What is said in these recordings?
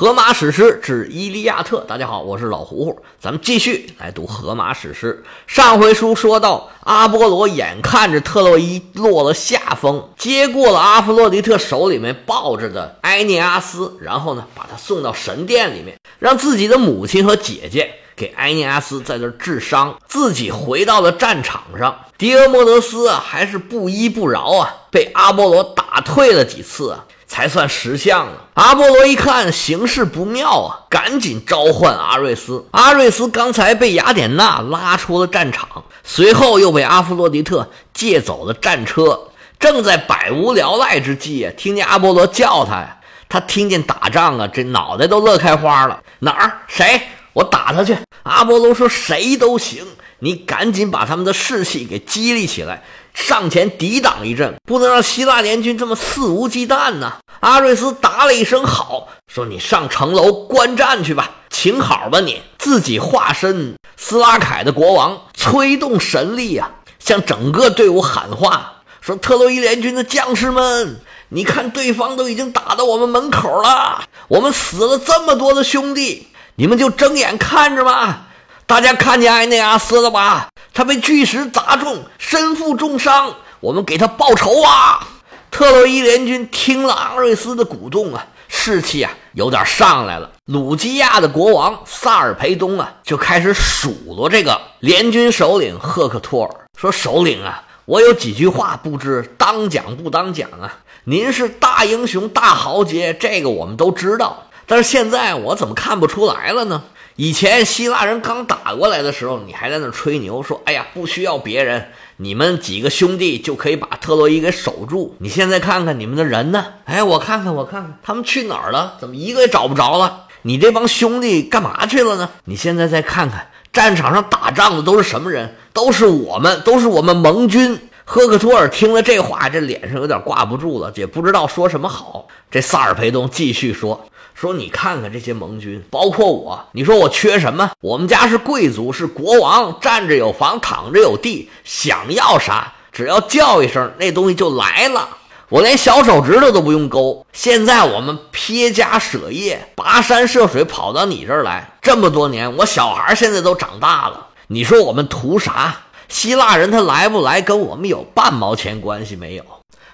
荷马史诗之《伊利亚特》，大家好，我是老胡胡，咱们继续来读荷马史诗。上回书说到，阿波罗眼看着特洛伊落了下风，接过了阿弗洛狄特手里面抱着的埃涅阿斯，然后呢，把他送到神殿里面，让自己的母亲和姐姐给埃涅阿斯在这治伤，自己回到了战场上。狄俄莫德斯啊，还是不依不饶啊，被阿波罗打退了几次啊。才算识相了。阿波罗一看形势不妙啊，赶紧召唤阿瑞斯。阿瑞斯刚才被雅典娜拉出了战场，随后又被阿弗洛狄特借走了战车，正在百无聊赖之际啊，听见阿波罗叫他呀，他听见打仗啊，这脑袋都乐开花了。哪儿？谁？我打他去。阿波罗说：“谁都行，你赶紧把他们的士气给激励起来。”上前抵挡一阵，不能让希腊联军这么肆无忌惮呐！阿瑞斯答了一声好，说：“你上城楼观战去吧，请好吧！你自己化身斯拉凯的国王，催动神力啊，向整个队伍喊话，说：特洛伊联军的将士们，你看对方都已经打到我们门口了，我们死了这么多的兄弟，你们就睁眼看着吧！大家看见埃内阿斯了吧？”他被巨石砸中，身负重伤。我们给他报仇啊！特洛伊联军听了阿瑞斯的鼓动啊，士气啊有点上来了。鲁基亚的国王萨尔培东啊，就开始数落这个联军首领赫克托尔，说：“首领啊，我有几句话不知当讲不当讲啊。您是大英雄、大豪杰，这个我们都知道。但是现在我怎么看不出来了呢？”以前希腊人刚打过来的时候，你还在那吹牛说：“哎呀，不需要别人，你们几个兄弟就可以把特洛伊给守住。”你现在看看你们的人呢？哎，我看看，我看看，他们去哪儿了？怎么一个也找不着了？你这帮兄弟干嘛去了呢？你现在再看看战场上打仗的都是什么人？都是我们，都是我们盟军。赫克托尔听了这话，这脸上有点挂不住了，也不知道说什么好。这萨尔培东继续说。说你看看这些盟军，包括我，你说我缺什么？我们家是贵族，是国王，站着有房，躺着有地，想要啥，只要叫一声，那东西就来了。我连小手指头都不用勾。现在我们撇家舍业，跋山涉水跑到你这儿来，这么多年，我小孩现在都长大了。你说我们图啥？希腊人他来不来，跟我们有半毛钱关系没有？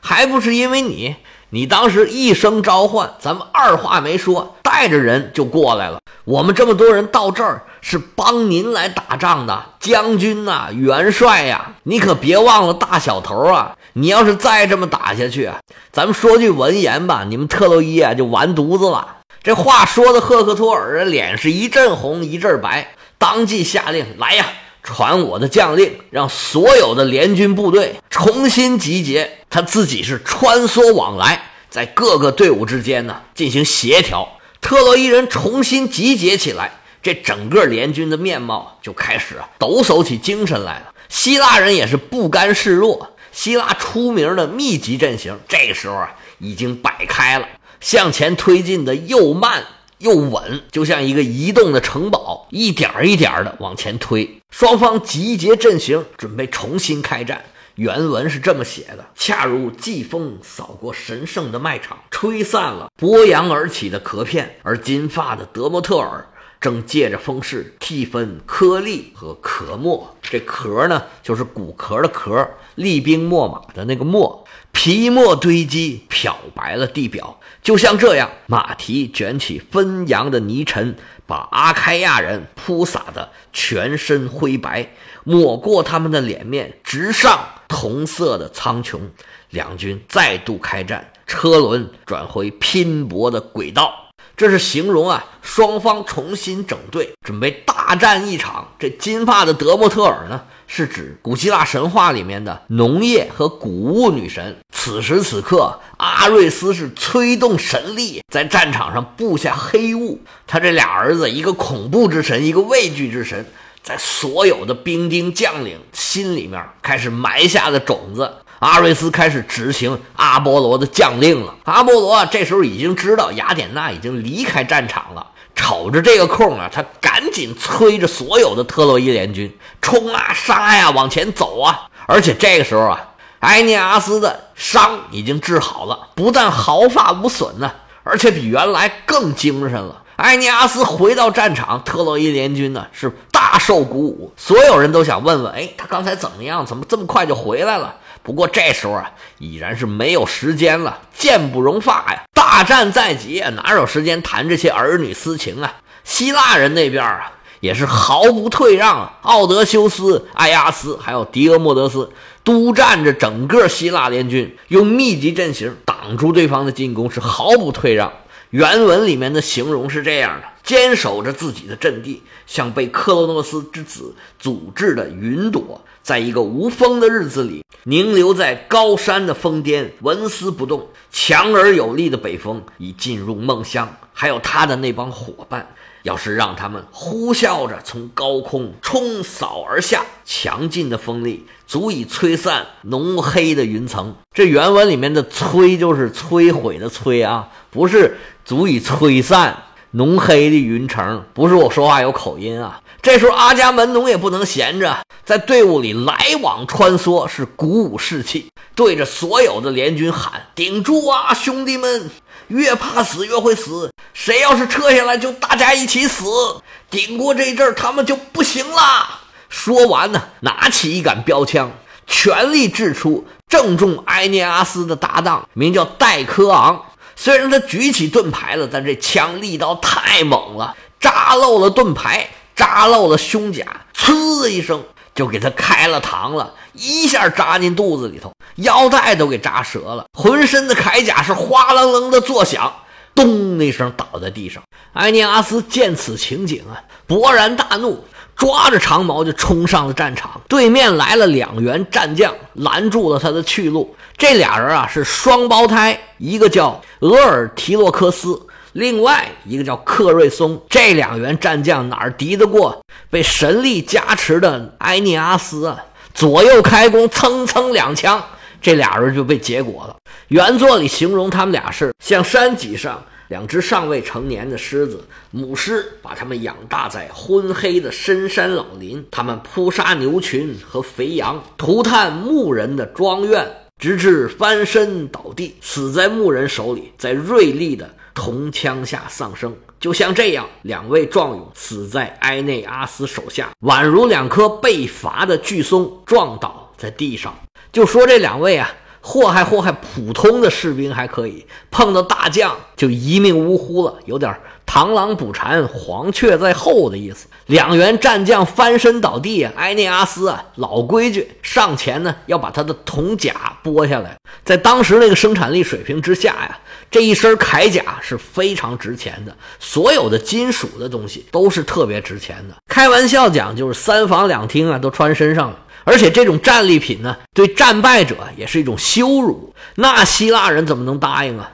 还不是因为你。你当时一声召唤，咱们二话没说，带着人就过来了。我们这么多人到这儿是帮您来打仗的，将军呐，元帅呀，你可别忘了大小头啊！你要是再这么打下去，咱们说句文言吧，你们特洛伊啊就完犊子了。这话说的赫克托尔脸是一阵红一阵白，当即下令来呀。传我的将令，让所有的联军部队重新集结。他自己是穿梭往来，在各个队伍之间呢进行协调。特洛伊人重新集结起来，这整个联军的面貌就开始抖擞起精神来了。希腊人也是不甘示弱，希腊出名的密集阵型，这时候啊已经摆开了，向前推进的又慢。又稳，就像一个移动的城堡，一点一点的往前推。双方集结阵型，准备重新开战。原文是这么写的：恰如季风扫过神圣的麦场，吹散了波扬而起的壳片，而金发的德莫特尔正借着风势替分颗粒和壳末。这壳呢，就是骨壳的壳，厉兵秣马的那个秣。皮沫堆积，漂白了地表，就像这样，马蹄卷起纷扬的泥尘，把阿开亚人铺洒的全身灰白，抹过他们的脸面，直上同色的苍穹。两军再度开战，车轮转回拼搏的轨道。这是形容啊，双方重新整队，准备大战一场。这金发的德莫特尔呢，是指古希腊神话里面的农业和谷物女神。此时此刻，阿瑞斯是催动神力，在战场上布下黑雾。他这俩儿子，一个恐怖之神，一个畏惧之神，在所有的兵丁将领心里面开始埋下的种子。阿瑞斯开始执行阿波罗的将令了。阿波罗啊这时候已经知道雅典娜已经离开战场了，瞅着这个空啊，他赶紧催着所有的特洛伊联军冲啊、杀呀、往前走啊。而且这个时候啊，埃涅阿斯的伤已经治好了，不但毫发无损呢，而且比原来更精神了。埃尼阿斯回到战场，特洛伊联军呢是大受鼓舞，所有人都想问问：哎，他刚才怎么样？怎么这么快就回来了？不过这时候啊，已然是没有时间了，箭不容发呀！大战在即，哪有时间谈这些儿女私情啊？希腊人那边啊，也是毫不退让！奥德修斯、埃阿斯还有狄俄莫德斯督战着整个希腊联军，用密集阵型挡住对方的进攻，是毫不退让。原文里面的形容是这样的：坚守着自己的阵地，像被克洛诺斯之子组织的云朵，在一个无风的日子里，凝留在高山的峰巅，纹丝不动。强而有力的北风已进入梦乡，还有他的那帮伙伴。要是让他们呼啸着从高空冲扫而下，强劲的风力足以吹散浓黑的云层。这原文里面的“摧”就是摧毁的“摧”啊，不是足以吹散浓黑的云层。不是我说话有口音啊。这时候阿伽门农也不能闲着，在队伍里来往穿梭，是鼓舞士气，对着所有的联军喊：“顶住啊，兄弟们！”越怕死越会死，谁要是撤下来，就大家一起死。顶过这一阵，他们就不行了。说完呢，拿起一杆标枪，全力掷出，正中埃涅阿斯的搭档，名叫戴科昂。虽然他举起盾牌了，但这枪力道太猛了，扎漏了盾牌，扎漏了胸甲，呲一声。就给他开了膛了，一下扎进肚子里头，腰带都给扎折了，浑身的铠甲是哗啷啷的作响，咚一声倒在地上。埃涅阿斯见此情景啊，勃然大怒，抓着长矛就冲上了战场。对面来了两员战将，拦住了他的去路。这俩人啊是双胞胎，一个叫俄尔提洛克斯。另外一个叫克瑞松，这两员战将哪儿敌得过被神力加持的埃涅阿斯啊？左右开弓，蹭蹭两枪，这俩人就被结果了。原作里形容他们俩是像山脊上两只尚未成年的狮子，母狮把它们养大在昏黑的深山老林，它们扑杀牛群和肥羊，涂炭牧人的庄院，直至翻身倒地，死在牧人手里，在锐利的。铜枪下丧生，就像这样，两位壮勇死在埃内阿斯手下，宛如两棵被伐的巨松撞倒在地上。就说这两位啊，祸害祸害普通的士兵还可以，碰到大将就一命呜呼了，有点螳螂捕蝉，黄雀在后的意思。两员战将翻身倒地啊，埃涅阿斯啊，老规矩，上前呢要把他的铜甲剥下来。在当时那个生产力水平之下呀。这一身铠甲是非常值钱的，所有的金属的东西都是特别值钱的。开玩笑讲，就是三房两厅啊，都穿身上了。而且这种战利品呢，对战败者也是一种羞辱。那希腊人怎么能答应啊？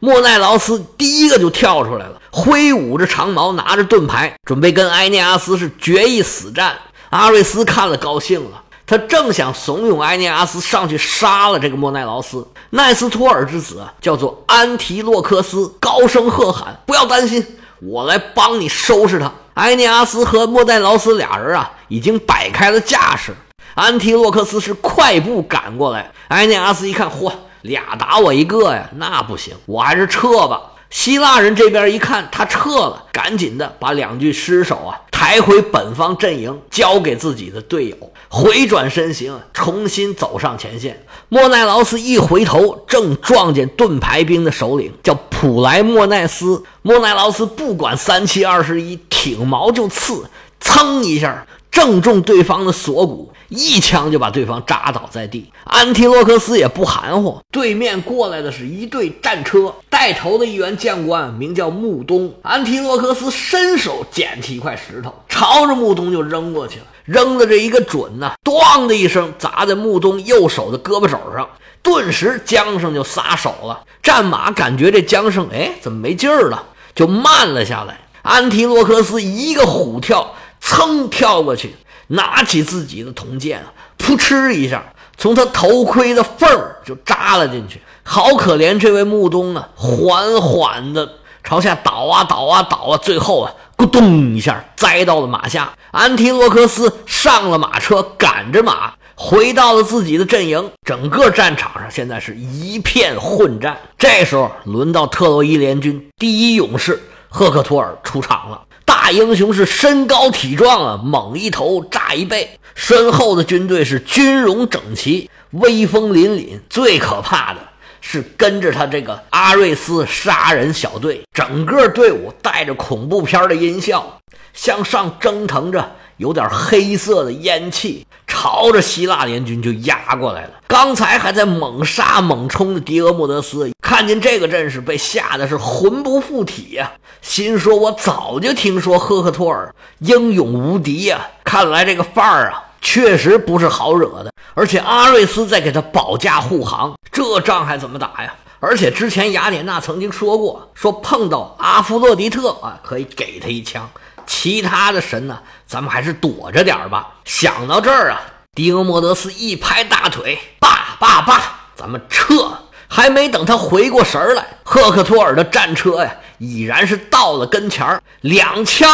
莫奈劳斯第一个就跳出来了，挥舞着长矛，拿着盾牌，准备跟埃涅阿斯是决一死战。阿瑞斯看了高兴了。他正想怂恿埃涅阿斯上去杀了这个莫奈劳斯，奈斯托尔之子叫做安提洛克斯，高声喝喊：“不要担心，我来帮你收拾他。”埃涅阿斯和莫奈劳斯俩人啊，已经摆开了架势。安提洛克斯是快步赶过来，埃涅阿斯一看，嚯，俩打我一个呀，那不行，我还是撤吧。希腊人这边一看他撤了，赶紧的把两具尸首啊抬回本方阵营，交给自己的队友，回转身形，重新走上前线。莫奈劳斯一回头，正撞见盾牌兵的首领叫普莱莫奈斯。莫奈劳斯不管三七二十一，挺矛就刺，噌一下正中对方的锁骨。一枪就把对方扎倒在地，安提洛克斯也不含糊。对面过来的是一队战车，带头的一员将官名叫穆东。安提洛克斯伸手捡起一块石头，朝着穆东就扔过去了，扔的这一个准呐，咣的一声砸在穆东右手的胳膊肘上，顿时缰绳就撒手了。战马感觉这缰绳，哎，怎么没劲儿了？就慢了下来。安提洛克斯一个虎跳，噌跳过去。拿起自己的铜剑，扑哧一下，从他头盔的缝儿就扎了进去。好可怜这位木东啊，缓缓的朝下倒啊倒啊倒啊，最后啊，咕咚一下栽到了马下。安提洛克斯上了马车，赶着马回到了自己的阵营。整个战场上现在是一片混战。这时候轮到特洛伊联军第一勇士赫克托尔出场了。大英雄是身高体壮啊，猛一头炸一背，身后的军队是军容整齐，威风凛凛。最可怕的。是跟着他这个阿瑞斯杀人小队，整个队伍带着恐怖片的音效，向上蒸腾着，有点黑色的烟气，朝着希腊联军就压过来了。刚才还在猛杀猛冲的迪俄莫德斯，看见这个阵势，被吓得是魂不附体呀，心说：“我早就听说赫克托尔英勇无敌呀，看来这个范儿啊。”确实不是好惹的，而且阿瑞斯在给他保驾护航，这仗还怎么打呀？而且之前雅典娜曾经说过，说碰到阿弗洛狄特啊，可以给他一枪，其他的神呢，咱们还是躲着点吧。想到这儿啊，迪俄莫德斯一拍大腿，罢罢罢，咱们撤！还没等他回过神来，赫克托尔的战车呀，已然是到了跟前儿两枪。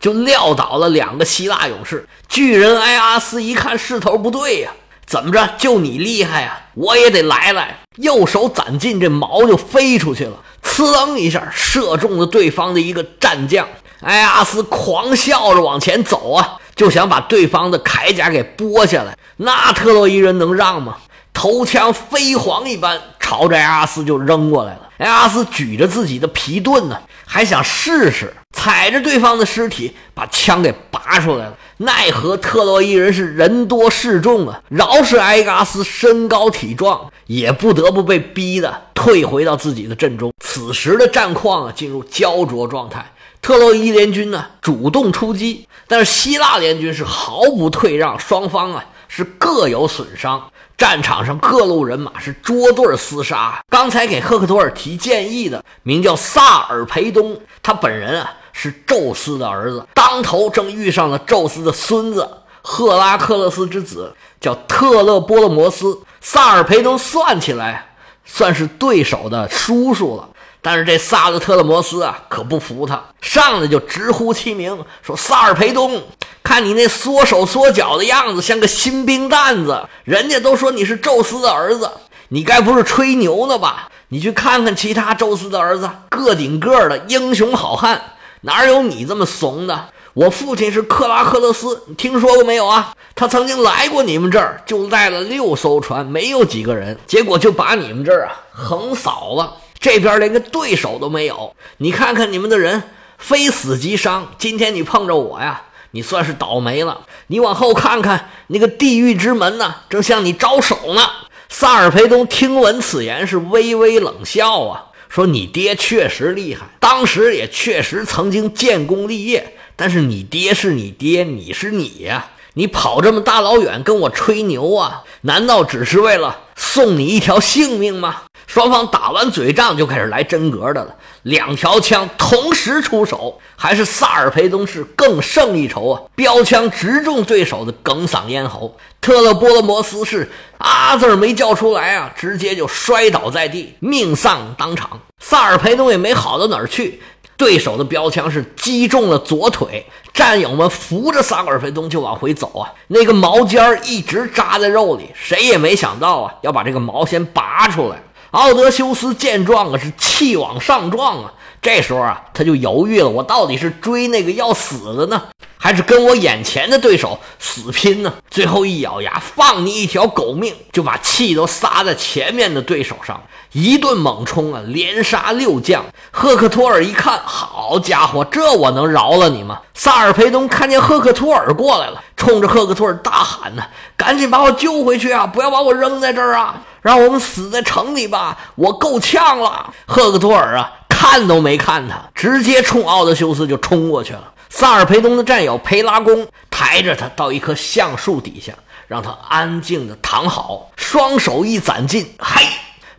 就撂倒了两个希腊勇士，巨人埃阿斯一看势头不对呀，怎么着？就你厉害呀，我也得来来。右手攒劲，这矛就飞出去了，呲楞一下射中了对方的一个战将。埃阿斯狂笑着往前走啊，就想把对方的铠甲给剥下来。那特洛伊人能让吗？头枪飞蝗一般朝着埃阿斯就扔过来了。埃阿斯举着自己的皮盾呢，还想试试踩着对方的尸体把枪给拔出来了。奈何特洛伊人是人多势众啊，饶是埃阿斯身高体壮，也不得不被逼的退回到自己的阵中。此时的战况啊，进入焦灼状态。特洛伊联军呢主动出击，但是希腊联军是毫不退让，双方啊是各有损伤。战场上各路人马是捉对厮杀。刚才给赫克托尔提建议的名叫萨尔培东，他本人啊是宙斯的儿子，当头正遇上了宙斯的孙子赫拉克勒斯之子，叫特勒波勒摩斯。萨尔培东算起来算是对手的叔叔了。但是这萨勒特勒摩斯啊，可不服他，上来就直呼其名，说：“萨尔培东，看你那缩手缩脚的样子，像个新兵蛋子。人家都说你是宙斯的儿子，你该不是吹牛呢吧？你去看看其他宙斯的儿子，个顶个的英雄好汉，哪有你这么怂的？我父亲是克拉克勒斯，你听说过没有啊？他曾经来过你们这儿，就带了六艘船，没有几个人，结果就把你们这儿啊横扫了。”这边连个对手都没有，你看看你们的人，非死即伤。今天你碰着我呀，你算是倒霉了。你往后看看，那个地狱之门呢，正向你招手呢。萨尔培东听闻此言，是微微冷笑啊，说：“你爹确实厉害，当时也确实曾经建功立业。但是你爹是你爹，你是你呀，你跑这么大老远跟我吹牛啊？难道只是为了送你一条性命吗？”双方打完嘴仗就开始来真格的了，两条枪同时出手，还是萨尔培东是更胜一筹啊！标枪直中对手的哽嗓咽喉，特勒波罗摩斯是啊字没叫出来啊，直接就摔倒在地，命丧当场。萨尔培东也没好到哪儿去，对手的标枪是击中了左腿，战友们扶着萨尔培东就往回走啊，那个毛尖儿一直扎在肉里，谁也没想到啊，要把这个毛先拔出来。奥德修斯见状啊，是气往上撞啊。这时候啊，他就犹豫了：我到底是追那个要死的呢，还是跟我眼前的对手死拼呢？最后一咬牙，放你一条狗命，就把气都撒在前面的对手上，一顿猛冲啊，连杀六将。赫克托尔一看，好家伙，这我能饶了你吗？萨尔培东看见赫克托尔过来了，冲着赫克托尔大喊：“呢，赶紧把我救回去啊！不要把我扔在这儿啊！”让我们死在城里吧！我够呛了。赫克托尔啊，看都没看他，直接冲奥德修斯就冲过去了。萨尔培东的战友培拉贡抬着他到一棵橡树底下，让他安静的躺好，双手一攒劲，嘿，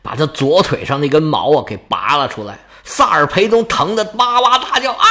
把他左腿上那根毛啊给拔了出来。萨尔培东疼得哇哇大叫啊，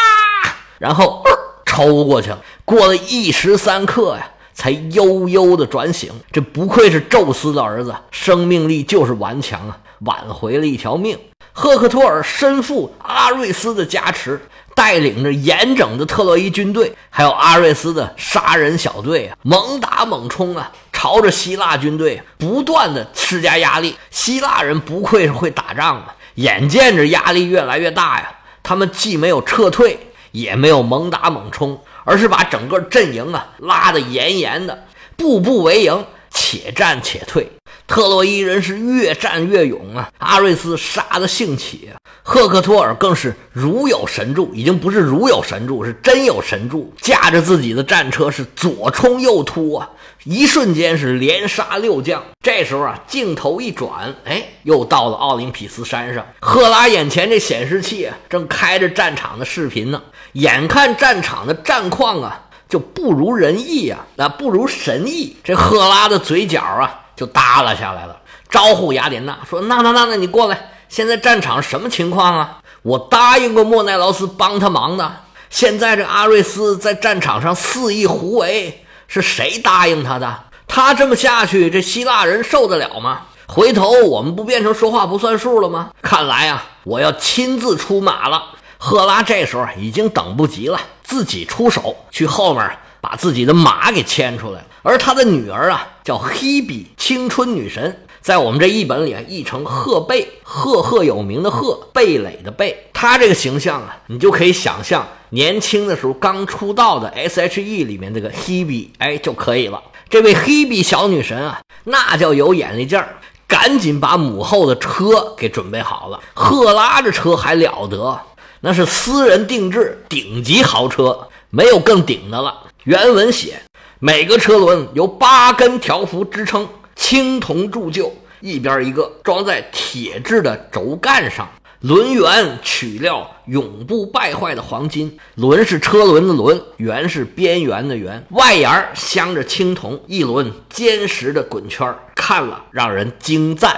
然后抽过去了。过了一时三刻呀。才悠悠的转醒，这不愧是宙斯的儿子，生命力就是顽强啊，挽回了一条命。赫克托尔身负阿瑞斯的加持，带领着严整的特洛伊军队，还有阿瑞斯的杀人小队啊，猛打猛冲啊，朝着希腊军队不断的施加压力。希腊人不愧是会打仗啊，眼见着压力越来越大呀，他们既没有撤退，也没有猛打猛冲，而是把整个阵营啊拉得严严的，步步为营，且战且退。特洛伊人是越战越勇啊！阿瑞斯杀得兴起，赫克托尔更是如有神助，已经不是如有神助，是真有神助。驾着自己的战车是左冲右突啊，一瞬间是连杀六将。这时候啊，镜头一转，哎，又到了奥林匹斯山上。赫拉眼前这显示器啊，正开着战场的视频呢。眼看战场的战况啊，就不如人意啊，那不如神意。这赫拉的嘴角啊。就耷拉下来了，招呼雅典娜说：“那那那那，你过来。现在战场什么情况啊？我答应过莫奈劳斯帮他忙的。现在这阿瑞斯在战场上肆意胡为，是谁答应他的？他这么下去，这希腊人受得了吗？回头我们不变成说话不算数了吗？看来啊，我要亲自出马了。”赫拉这时候已经等不及了，自己出手去后面。把自己的马给牵出来，而他的女儿啊，叫黑比，青春女神，在我们这译本里啊译成赫贝，赫赫有名的赫，贝蕾的贝。她这个形象啊，你就可以想象年轻的时候刚出道的 S.H.E 里面这个黑比，哎就可以了。这位黑比小女神啊，那叫有眼力劲儿，赶紧把母后的车给准备好了。赫拉这车还了得，那是私人定制顶级豪车，没有更顶的了。原文写，每个车轮由八根条幅支撑，青铜铸就，一边一个，装在铁制的轴干上。轮圆取料永不败坏的黄金，轮是车轮的轮，圆是边缘的圆，外沿镶着青铜，一轮坚实的滚圈，看了让人惊赞。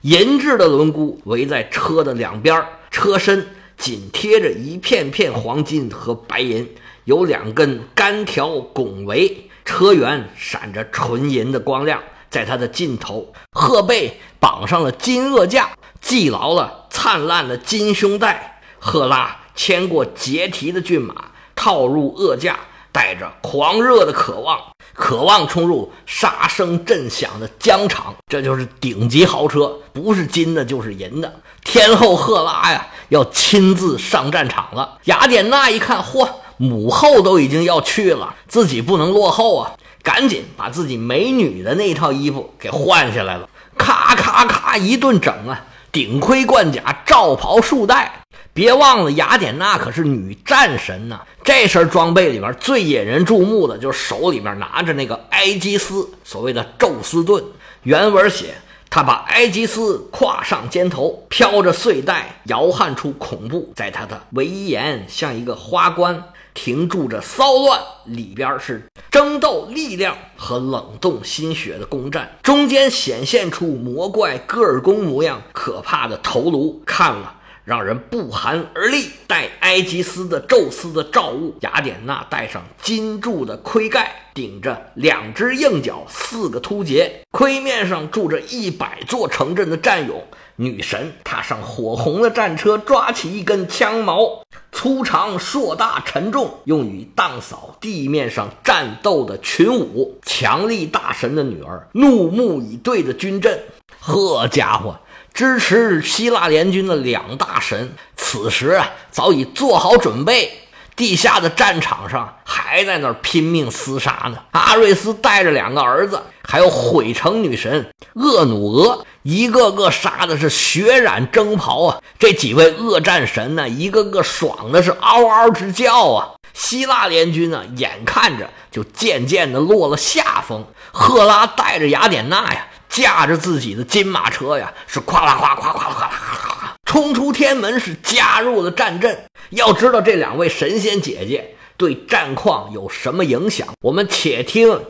银质的轮毂围在车的两边，车身紧贴着一片片黄金和白银。有两根干条拱围，车辕闪着纯银的光亮，在它的尽头，鹤背绑上了金轭架，系牢了灿烂的金胸带。赫拉牵过结蹄的骏马，套入轭架，带着狂热的渴望，渴望冲入杀声震响的疆场。这就是顶级豪车，不是金的，就是银的。天后赫拉呀，要亲自上战场了。雅典娜一看，嚯！母后都已经要去了，自己不能落后啊！赶紧把自己美女的那套衣服给换下来了，咔咔咔一顿整啊！顶盔贯甲，罩袍束带，别忘了雅典娜可是女战神呐！这身装备里边最引人注目的就是手里面拿着那个埃基斯，所谓的宙斯盾。原文写，他把埃基斯挎上肩头，飘着穗带，摇撼出恐怖，在他的围檐像一个花冠。停住着骚乱，里边是争斗力量和冷冻心血的攻占，中间显现出魔怪戈尔宫模样可怕的头颅，看了让人不寒而栗。戴埃及斯的宙斯的罩物，雅典娜戴上金铸的盔盖，顶着两只硬角，四个突节，盔面上住着一百座城镇的战勇。女神踏上火红的战车，抓起一根枪矛，粗长、硕大、沉重，用于荡扫地面上战斗的群舞。强力大神的女儿怒目以对着军阵，呵家伙，支持希腊联军的两大神，此时早已做好准备。地下的战场上还在那拼命厮杀呢。阿瑞斯带着两个儿子，还有毁城女神厄努俄，一个个杀的是血染征袍啊！这几位恶战神呢，一个个爽的是嗷嗷直叫啊！希腊联军呢，眼看着就渐渐的落了下风。赫拉带着雅典娜呀，驾着自己的金马车呀，是咵啦咵咵咵啦咵啦冲出天门，是加入了战阵。要知道这两位神仙姐姐对战况有什么影响，我们且听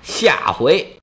下回。